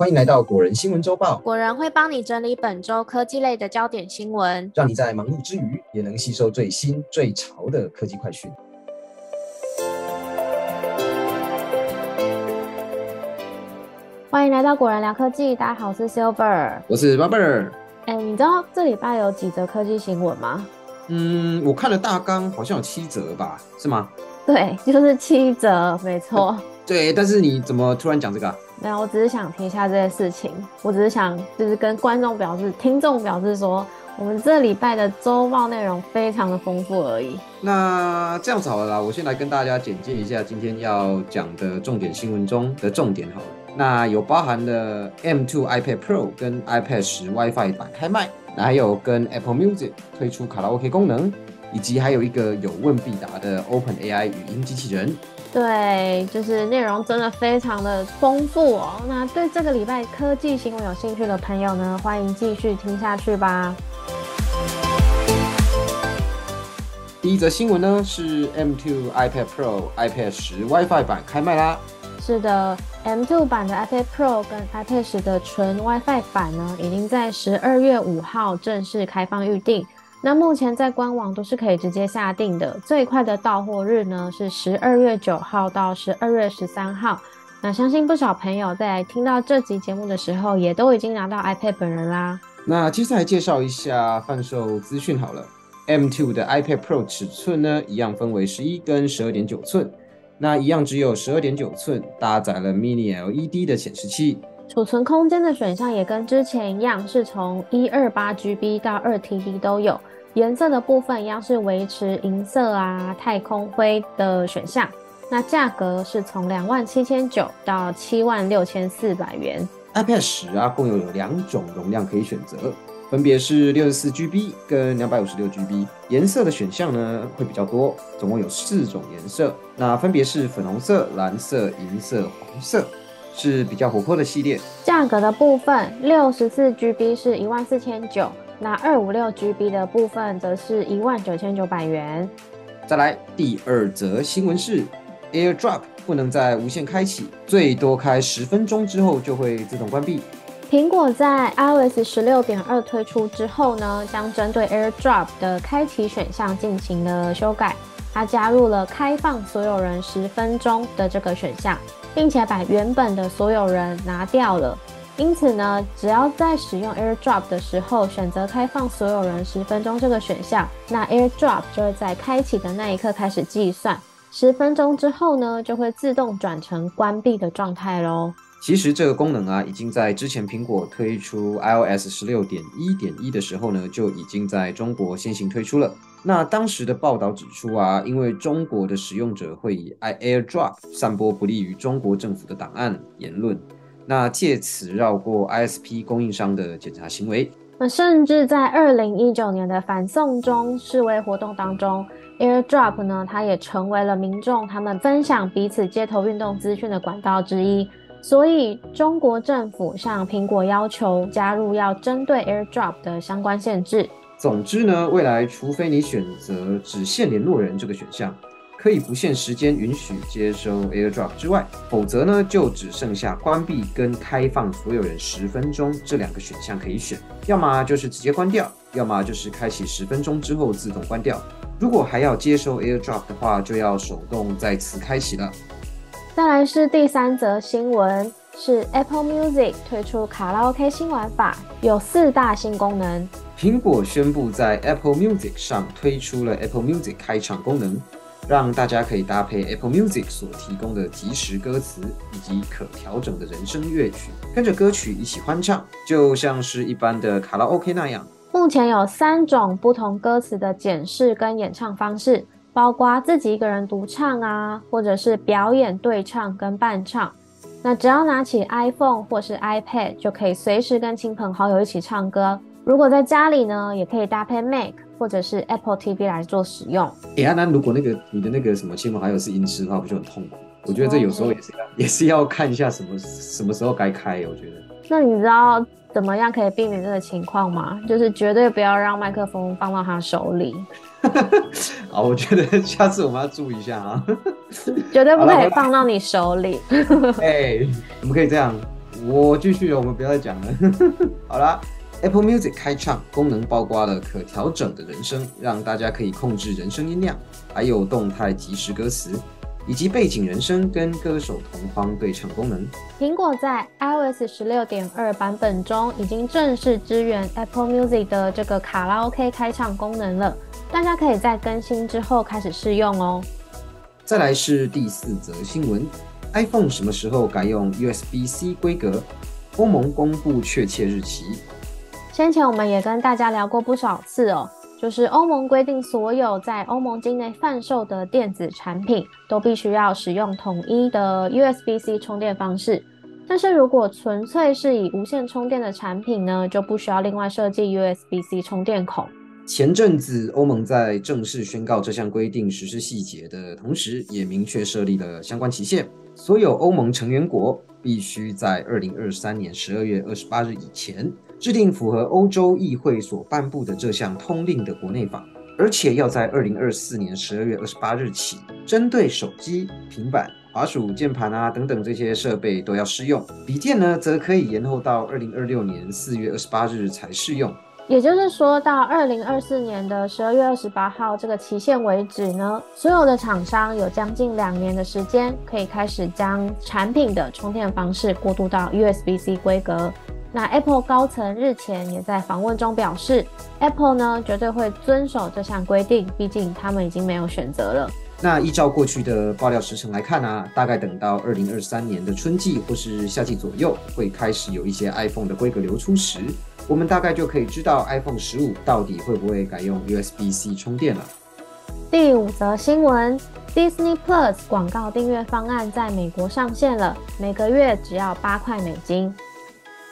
欢迎来到果仁新闻周报，果仁会帮你整理本周科技类的焦点新闻。让你在忙碌之余也能吸收最新最潮的科技快讯。欢迎来到果仁聊科技，大家好，我是 Silver。我是 Bubber。哎，你知道这礼拜有几则科技新闻吗？嗯，我看了大纲，好像有七则吧，是吗？对，就是七则，没错。对，但是你怎么突然讲这个啊？没有，我只是想提一下这件事情。我只是想，就是跟观众表示、听众表示说，我们这礼拜的周报内容非常的丰富而已。那这样子好了啦，我先来跟大家简介一下今天要讲的重点新闻中的重点好了。那有包含了 M2 iPad Pro 跟 iPad 十 WiFi 版开卖，那还有跟 Apple Music 推出卡拉 OK 功能，以及还有一个有问必答的 Open AI 语音机器人。对，就是内容真的非常的丰富哦。那对这个礼拜科技新闻有兴趣的朋友呢，欢迎继续听下去吧。第一则新闻呢是 M2 iPad Pro、iPad 十 WiFi 版开卖啦。是的，M2 版的 iPad Pro 跟 iPad 十的纯 WiFi 版呢，已经在十二月五号正式开放预定。那目前在官网都是可以直接下定的，最快的到货日呢是十二月九号到十二月十三号。那相信不少朋友在听到这集节目的时候，也都已经拿到 iPad 本人啦。那接下来介绍一下贩售资讯好了。M2 的 iPad Pro 尺寸呢，一样分为十一跟十二点九寸，那一样只有十二点九寸，搭载了 Mini LED 的显示器。储存空间的选项也跟之前一样，是从一二八 GB 到二 TB 都有。颜色的部分一样是维持银色啊、太空灰的选项。那价格是从两万七千九到七万六千四百元。iPad 十啊，共有有两种容量可以选择，分别是六十四 GB 跟两百五十六 GB。颜色的选项呢会比较多，总共有四种颜色，那分别是粉红色、蓝色、银色、黄色。是比较活泼的系列。价格的部分，六十四 GB 是一万四千九，那二五六 GB 的部分则是一万九千九百元。再来第二则新闻是，AirDrop 不能在无线开启，最多开十分钟之后就会自动关闭。苹果在 iOS 十六点二推出之后呢，将针对 AirDrop 的开启选项进行了修改，它加入了开放所有人十分钟的这个选项。并且把原本的所有人拿掉了，因此呢，只要在使用 AirDrop 的时候选择开放所有人十分钟这个选项，那 AirDrop 就会在开启的那一刻开始计算，十分钟之后呢，就会自动转成关闭的状态喽。其实这个功能啊，已经在之前苹果推出 iOS 十六点一点一的时候呢，就已经在中国先行推出了。那当时的报道指出啊，因为中国的使用者会以 AirDrop 散播不利于中国政府的档案言论，那借此绕过 ISP 供应商的检查行为。那甚至在二零一九年的反送中示威活动当中，AirDrop 呢，它也成为了民众他们分享彼此街头运动资讯的管道之一。所以中国政府向苹果要求加入要针对 AirDrop 的相关限制。总之呢，未来除非你选择只限联络人这个选项，可以不限时间允许接收 AirDrop 之外，否则呢，就只剩下关闭跟开放所有人十分钟这两个选项可以选，要么就是直接关掉，要么就是开启十分钟之后自动关掉。如果还要接收 AirDrop 的话，就要手动再次开启了。再来是第三则新闻，是 Apple Music 推出卡拉 OK 新玩法，有四大新功能。苹果宣布在 Apple Music 上推出了 Apple Music 开场功能，让大家可以搭配 Apple Music 所提供的即时歌词以及可调整的人声乐曲，跟着歌曲一起欢唱，就像是一般的卡拉 OK 那样。目前有三种不同歌词的检视跟演唱方式，包括自己一个人独唱啊，或者是表演对唱跟伴唱。那只要拿起 iPhone 或是 iPad，就可以随时跟亲朋好友一起唱歌。如果在家里呢，也可以搭配 Mac 或者是 Apple TV 来做使用。哎呀，那如果那个你的那个什么亲朋好友是音痴的话，不就很痛苦？我觉得这有时候也是要 也是要看一下什么什么时候该开。我觉得。那你知道怎么样可以避免这个情况吗？就是绝对不要让麦克风放到他手里。好，我觉得下次我们要注意一下啊。绝对不可以放到你手里。哎，我们可以这样。我继续，我们不要再讲了。好啦 Apple Music 开唱功能包括了可调整的人声，让大家可以控制人声音量，还有动态即时歌词。以及背景人声跟歌手同框对唱功能。苹果在 iOS 十六点二版本中已经正式支援 Apple Music 的这个卡拉 OK 开唱功能了，大家可以在更新之后开始试用哦。再来是第四则新闻：iPhone 什么时候改用 USB-C 规格？欧盟公布确切日期。先前我们也跟大家聊过不少次哦。就是欧盟规定，所有在欧盟境内贩售的电子产品都必须要使用统一的 USB-C 充电方式。但是如果纯粹是以无线充电的产品呢，就不需要另外设计 USB-C 充电孔。前阵子欧盟在正式宣告这项规定实施细节的同时，也明确设立了相关期限，所有欧盟成员国必须在二零二三年十二月二十八日以前。制定符合欧洲议会所颁布的这项通令的国内法，而且要在二零二四年十二月二十八日起，针对手机、平板、滑鼠、键盘啊等等这些设备都要适用。笔电呢，则可以延后到二零二六年四月二十八日才适用。也就是说，到二零二四年的十二月二十八号这个期限为止呢，所有的厂商有将近两年的时间，可以开始将产品的充电方式过渡到 USB-C 规格。那 Apple 高层日前也在访问中表示，Apple 呢绝对会遵守这项规定，毕竟他们已经没有选择了。那依照过去的爆料时程来看呢，大概等到二零二三年的春季或是夏季左右，会开始有一些 iPhone 的规格流出时，我们大概就可以知道 iPhone 十五到底会不会改用 USB-C 充电了。第五则新闻：Disney Plus 广告订阅方案在美国上线了，每个月只要八块美金。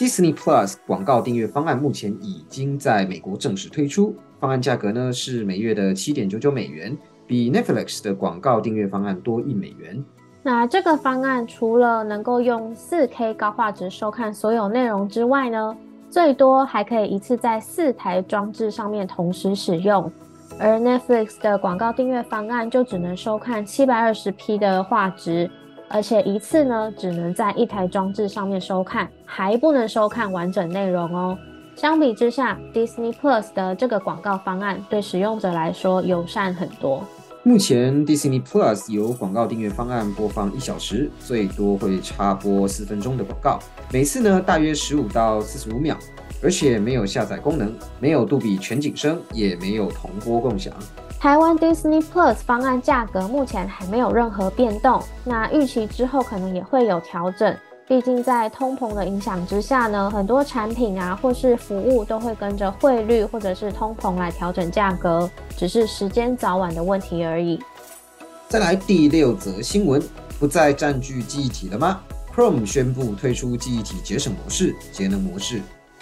Disney Plus 广告订阅方案目前已经在美国正式推出，方案价格呢是每月的七点九九美元，比 Netflix 的广告订阅方案多一美元。那这个方案除了能够用四 K 高画质收看所有内容之外呢，最多还可以一次在四台装置上面同时使用。而 Netflix 的广告订阅方案就只能收看七百二十 P 的画质。而且一次呢，只能在一台装置上面收看，还不能收看完整内容哦。相比之下，Disney Plus 的这个广告方案对使用者来说友善很多。目前 Disney Plus 有广告订阅方案播放一小时，最多会插播四分钟的广告，每次呢大约十五到四十五秒，而且没有下载功能，没有杜比全景声，也没有同播共享。台湾 Disney Plus 方案价格目前还没有任何变动，那预期之后可能也会有调整。毕竟在通膨的影响之下呢，很多产品啊或是服务都会跟着汇率或者是通膨来调整价格，只是时间早晚的问题而已。再来第六则新闻，不再占据记忆体了吗？Chrome 宣布推出记忆体节省模式、节能模式。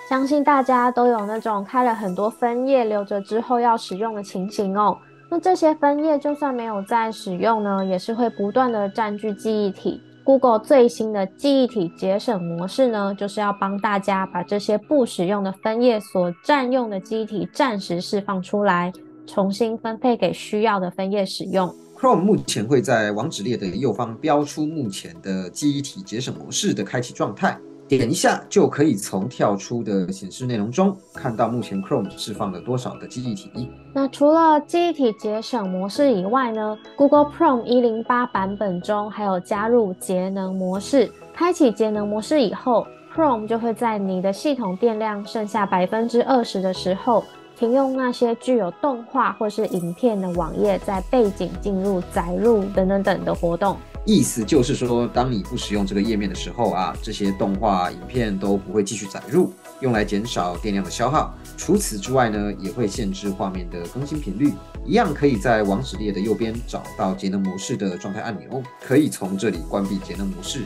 相信大家都有那种开了很多分页留着之后要使用的情形哦。那这些分页就算没有在使用呢，也是会不断的占据记忆体。Google 最新的记忆体节省模式呢，就是要帮大家把这些不使用的分页所占用的记忆体暂时释放出来，重新分配给需要的分页使用。Chrome 目前会在网址列的右方标出目前的记忆体节省模式的开启状态。点一下就可以从跳出的显示内容中看到目前 Chrome 释放了多少的记忆体。那除了记忆体节省模式以外呢？Google Chrome 一零八版本中还有加入节能模式。开启节能模式以后，Chrome 就会在你的系统电量剩下百分之二十的时候，停用那些具有动画或是影片的网页在背景进入、载入等等等的活动。意思就是说，当你不使用这个页面的时候啊，这些动画、影片都不会继续载入，用来减少电量的消耗。除此之外呢，也会限制画面的更新频率。一样可以在网址列的右边找到节能模式的状态按钮，可以从这里关闭节能模式。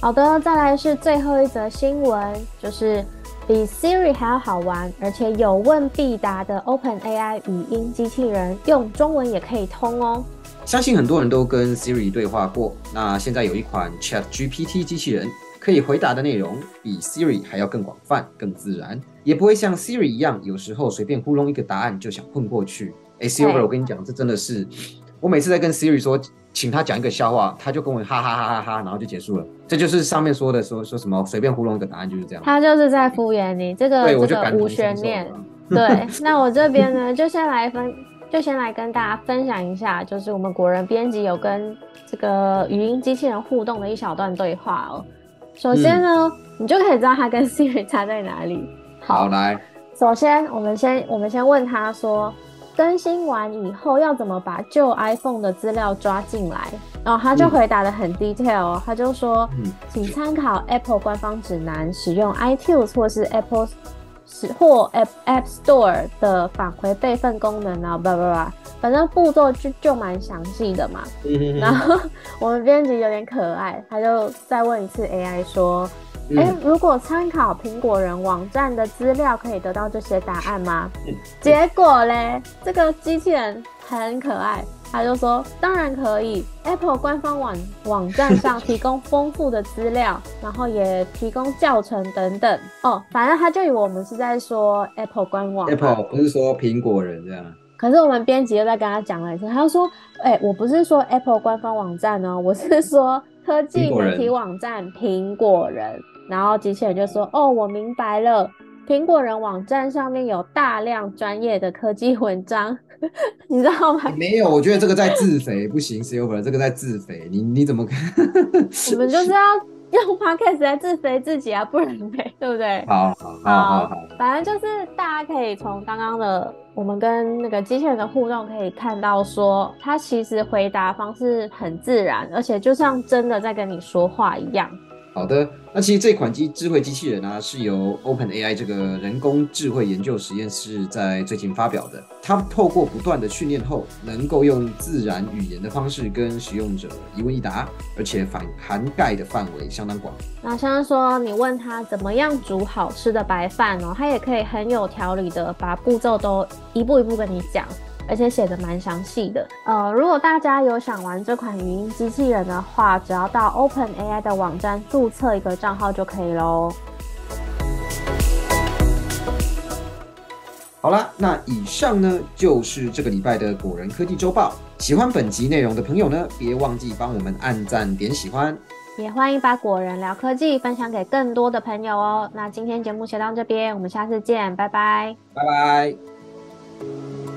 好的，再来是最后一则新闻，就是比 Siri 还要好玩，而且有问必答的 OpenAI 语音机器人，用中文也可以通哦。相信很多人都跟 Siri 对话过。那现在有一款 Chat GPT 机器人，可以回答的内容比 Siri 还要更广泛、更自然，也不会像 Siri 一样，有时候随便糊弄一个答案就想混过去。哎，Silver，我跟你讲，这真的是我每次在跟 Siri 说，请他讲一个笑话，他就跟我哈哈哈哈哈，然后就结束了。这就是上面说的说说什么随便糊弄一个答案就是这样。他就是在敷衍你，这个这个无悬念。了。对，那我这边呢，就先来分，就先来跟大家分享一下，就是我们国人编辑有跟这个语音机器人互动的一小段对话哦。首先呢，你就可以知道他跟 Siri 差在哪里。好，来，首先我们先我们先问他说，更新完以后要怎么把旧 iPhone 的资料抓进来？然后他就嗯回答的很 detail 哦，他就说，嗯请参考 Apple 官方指南，使用 iTunes 或是 Apple 使或 App App Store 的返回备份功能啊，blah blah blah，反正步骤就就蛮详细的嘛。嗯然后我们编辑有点可爱，他就再问一次 AI 说：“嗯哎、如果参考苹果人网站的资料，可以得到这些答案吗？”嗯结果嘞，这个机器人很可爱，他就说：“当然可以，Apple 官方网网站上提供丰富的资料，然后也提供教程等等。”哦，反正他就以为我们是在说 Apple 官网 Apple 不是说苹果人这样。可是我们编辑又在跟他讲了一次，他就说：“哎、我不是说 Apple 官方网站哦，我是说科技媒体网站苹果人。”然后机器人就说：“哦，我明白了，苹果人网站上面有大量专业的科技文章，你知道吗？没有，我觉得这个在自肥不行，Silver 这个在自肥，你你怎么看？我们就是要用 Podcast 来自肥自己啊，不然呗，对不对？”好好好好好，反正就是大家可以从刚刚的我们跟那个机器人的互动，可以看到说，他其实回答方式很自然，而且就像真的在跟你说话一样。好的，那其实这款机智慧机器人啊，是由 OpenAI 这个人工智慧研究实验室在最近发表的。它透过不断的训练后，能够用自然语言的方式跟使用者一问一答，而且反涵盖的范围相当广。那像是说你问他怎么样煮好吃的白饭哦，他也可以很有条理的把步骤都一步一步跟你讲。而且写的蛮详细的。呃，如果大家有想玩这款语音机器人的话，只要到 OpenAI 的网站注册一个账号就可以喽。好啦，那以上呢就是这个礼拜的果仁科技周报。喜欢本集内容的朋友呢，别忘记帮我们按赞点喜欢。也欢迎把果仁聊科技分享给更多的朋友哦。那今天节目先到这边，我们下次见，拜拜。拜拜。